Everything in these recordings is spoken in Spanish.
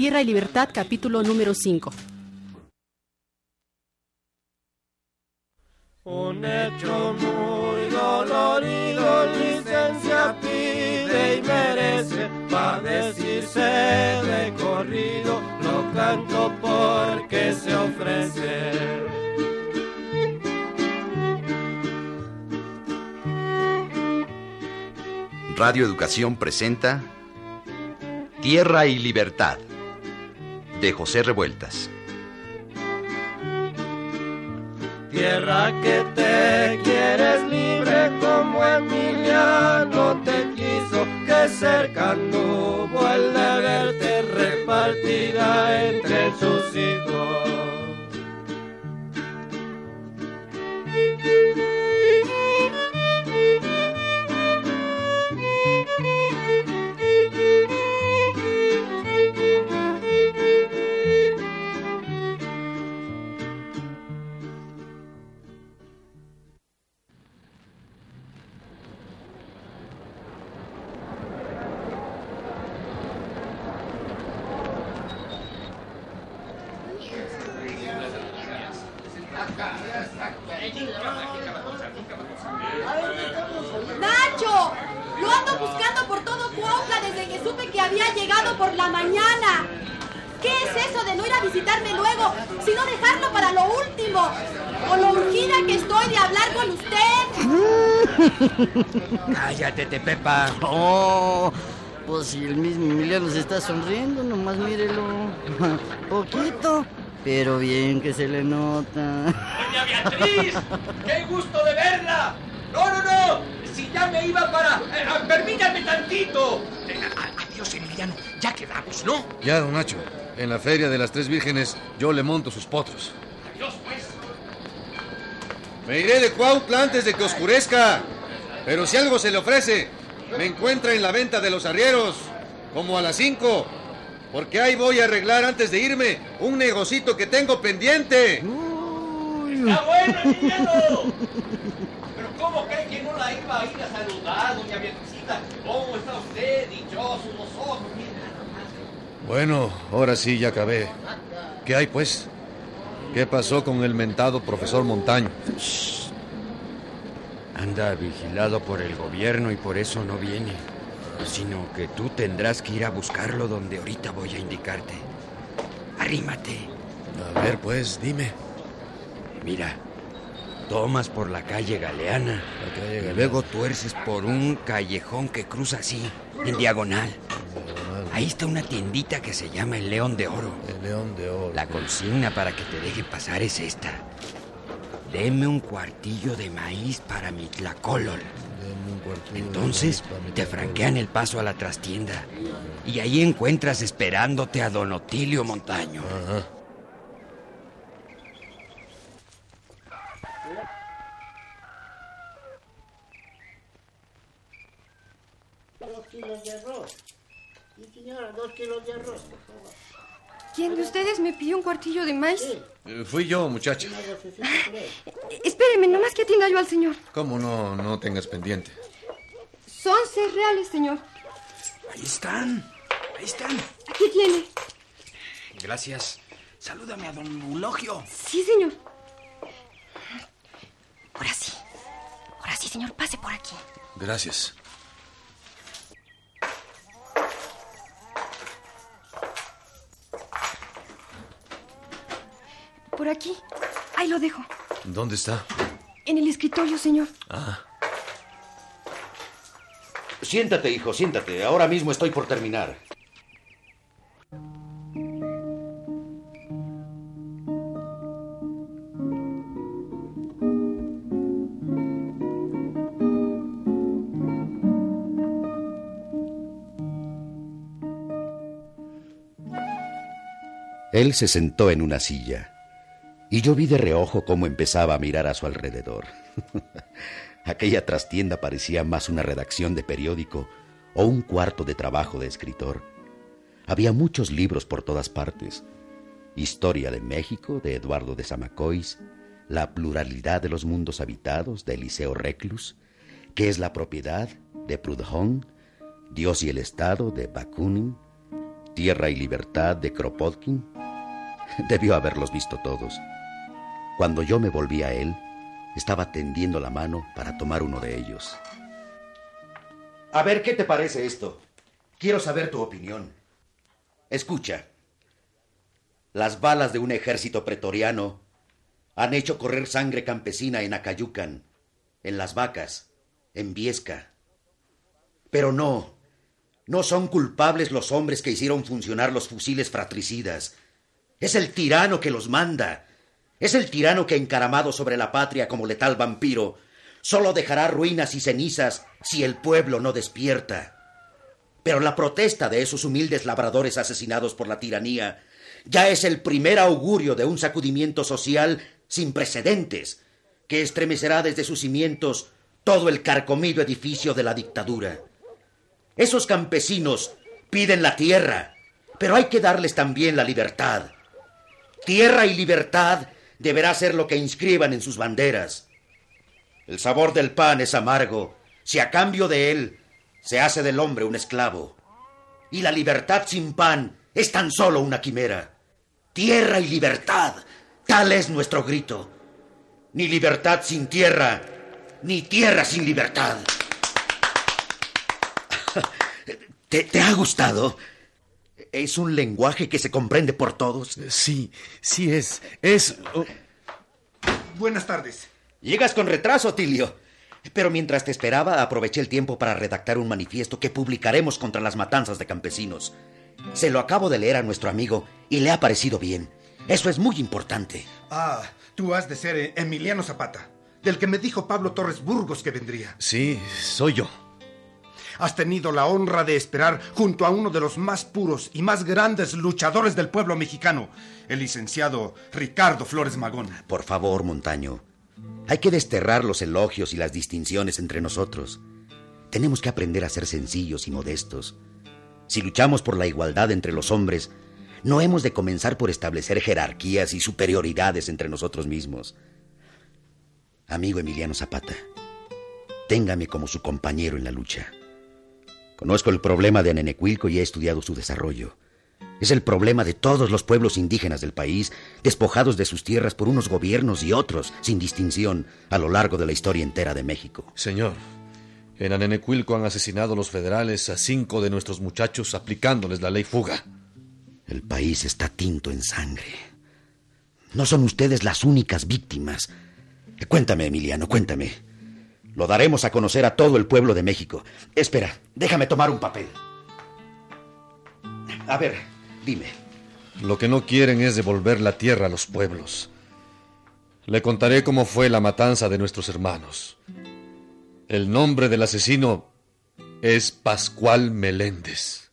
Tierra y Libertad, capítulo número 5. Un hecho muy dolorido, licencia pide y merece, para decirse de corrido, lo canto porque se ofrece. Radio Educación presenta Tierra y Libertad de José Revueltas. Tierra que te quieres libre como Emiliano te quiso, que cercano vuelve a verte repartida entre sus hijos. ¡Nacho! Lo ando buscando por todo Cuautla desde que supe que había llegado por la mañana. ¿Qué es eso de no ir a visitarme luego, sino dejarlo para lo último? Con lo urgida que estoy de hablar con usted. Cállate, te Pepa. Oh, pues si el mismo Emiliano se está sonriendo, nomás mírelo. Poquito, pero bien que se le nota. ¡Doña Beatriz! ¡Qué gusto de verla! ¡No, no, no! Si ya me iba para... eh, ah, permítame tantito. Eh, Adiós, Emiliano. Ya quedamos, ¿no? Ya, don Nacho. En la feria de las tres vírgenes yo le monto sus potros. Adiós, pues. Me iré de Cuautla antes de que oscurezca. Pero si algo se le ofrece, me encuentra en la venta de los arrieros, como a las cinco. Porque ahí voy a arreglar antes de irme un negocito que tengo pendiente. ¡Está bueno, Emiliano! ¿Pero cómo cree que no la iba a ir a saludar, doña Beatricita? ¿Cómo está usted? Dichoso, los ojos. Mira nomás. Bueno, ahora sí ya acabé. ¿Qué hay, pues? ¿Qué pasó con el mentado profesor Montaño? Anda vigilado por el gobierno y por eso no viene. Sino que tú tendrás que ir a buscarlo donde ahorita voy a indicarte. Arrímate. A ver, pues, dime. Mira, tomas por la calle Galeana. La calle Y Galeana. luego tuerces por un callejón que cruza así, en diagonal. Ahí está una tiendita que se llama El León de Oro. El león de oro. La consigna para que te deje pasar es esta. Deme un cuartillo de maíz para mi tlacolol. Entonces te franquean el paso a la trastienda. Y ahí encuentras esperándote a Don Otilio Montaño. Ajá. Dos kilos de arroz. Sí, señora, dos kilos de arroz, por favor. ¿Quién de ustedes me pidió un cuartillo de maíz? Sí, Eh, Fui yo, muchacha. Eh, Espéreme, nomás que atienda yo al señor. ¿Cómo no, no tengas pendiente? Son seis reales, señor. Ahí están. Ahí están. Aquí tiene. Gracias. Salúdame a Don Eulogio. Sí, señor. Ahora sí. Ahora sí, señor, pase por aquí. Gracias. Por aquí. Ahí lo dejo. ¿Dónde está? En el escritorio, señor. Ah, Siéntate, hijo, siéntate. Ahora mismo estoy por terminar. Él se sentó en una silla y yo vi de reojo cómo empezaba a mirar a su alrededor. Aquella trastienda parecía más una redacción de periódico o un cuarto de trabajo de escritor. Había muchos libros por todas partes. Historia de México de Eduardo de Zamacois, La pluralidad de los mundos habitados de Eliseo Reclus, ¿Qué es la propiedad de Proudhon, Dios y el Estado de Bakunin, Tierra y Libertad de Kropotkin? Debió haberlos visto todos. Cuando yo me volví a él, estaba tendiendo la mano para tomar uno de ellos. A ver, ¿qué te parece esto? Quiero saber tu opinión. Escucha. Las balas de un ejército pretoriano han hecho correr sangre campesina en Acayucan, en Las Vacas, en Viesca. Pero no, no son culpables los hombres que hicieron funcionar los fusiles fratricidas. Es el tirano que los manda. Es el tirano que encaramado sobre la patria como letal vampiro, solo dejará ruinas y cenizas si el pueblo no despierta. Pero la protesta de esos humildes labradores asesinados por la tiranía ya es el primer augurio de un sacudimiento social sin precedentes, que estremecerá desde sus cimientos todo el carcomido edificio de la dictadura. Esos campesinos piden la tierra, pero hay que darles también la libertad. Tierra y libertad deberá ser lo que inscriban en sus banderas. El sabor del pan es amargo si a cambio de él se hace del hombre un esclavo. Y la libertad sin pan es tan solo una quimera. Tierra y libertad, tal es nuestro grito. Ni libertad sin tierra, ni tierra sin libertad. ¿Te, ha gustado? ¿Es un lenguaje que se comprende por todos? Sí, sí es. Es... oh. Buenas tardes. Llegas con retraso, Tilio. Pero mientras te esperaba, aproveché el tiempo para redactar un manifiesto que publicaremos contra las matanzas de campesinos. Se lo acabo de leer a nuestro amigo y le ha parecido bien. Eso es muy importante. Ah, tú has de ser eh, Emiliano Zapata, del que me dijo Pablo Torres Burgos que vendría. Sí, soy yo. Has tenido la honra de esperar junto a uno de los más puros y más grandes luchadores del pueblo mexicano, el licenciado Ricardo Flores Magón. Por favor, Montaño. Hay que desterrar los elogios y las distinciones entre nosotros. Tenemos que aprender a ser sencillos y modestos. Si luchamos por la igualdad entre los hombres, no hemos de comenzar por establecer jerarquías y superioridades entre nosotros mismos. Amigo Emiliano Zapata, téngame como su compañero en la lucha. Conozco el problema de Anenecuilco y he estudiado su desarrollo. Es el problema de todos los pueblos indígenas del país, despojados de sus tierras por unos gobiernos y otros, sin distinción, a lo largo de la historia entera de México. Señor, en Anenecuilco han asesinado los federales a cinco de nuestros muchachos aplicándoles la ley fuga. El país está tinto en sangre. No son ustedes las únicas víctimas. Cuéntame, Emiliano, cuéntame. Lo daremos a conocer a todo el pueblo de México. Espera, déjame tomar un papel. A ver, dime. Lo que no quieren es devolver la tierra a los pueblos. Le contaré cómo fue la matanza de nuestros hermanos. El nombre del asesino es Pascual Meléndez.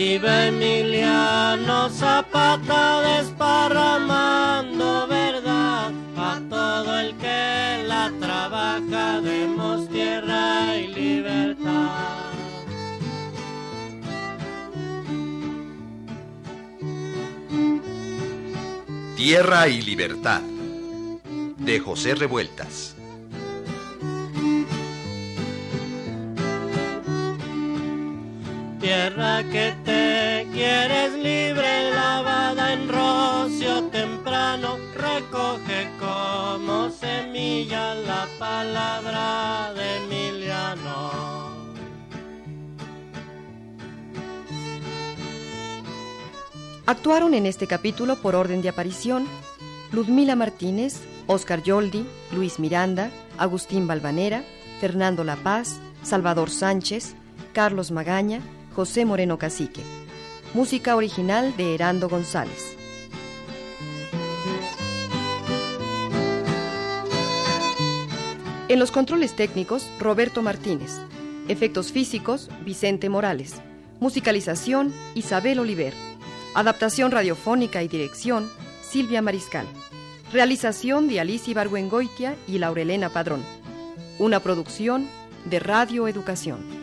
Vive Emiliano Zapata desparramando verdad a todo el que la trabaja, demos tierra y libertad. Tierra y Libertad de José Revueltas. Que te quieres libre, lavada en rocio temprano, recoge como semilla la palabra de Emiliano. Actuaron en este capítulo por orden de aparición Ludmila Martínez, Oscar Yoldi, Luis Miranda, Agustín Balvanera, Fernando La Paz, Salvador Sánchez, Carlos Magaña, José Moreno Cacique. Música original de Herando González. En los controles técnicos, Roberto Martínez. Efectos físicos, Vicente Morales. Musicalización, Isabel Oliver. Adaptación radiofónica y dirección, Silvia Mariscal. Realización de Alicia Ibargüengoitia y Laurelena Padrón. Una producción de Radio Educación.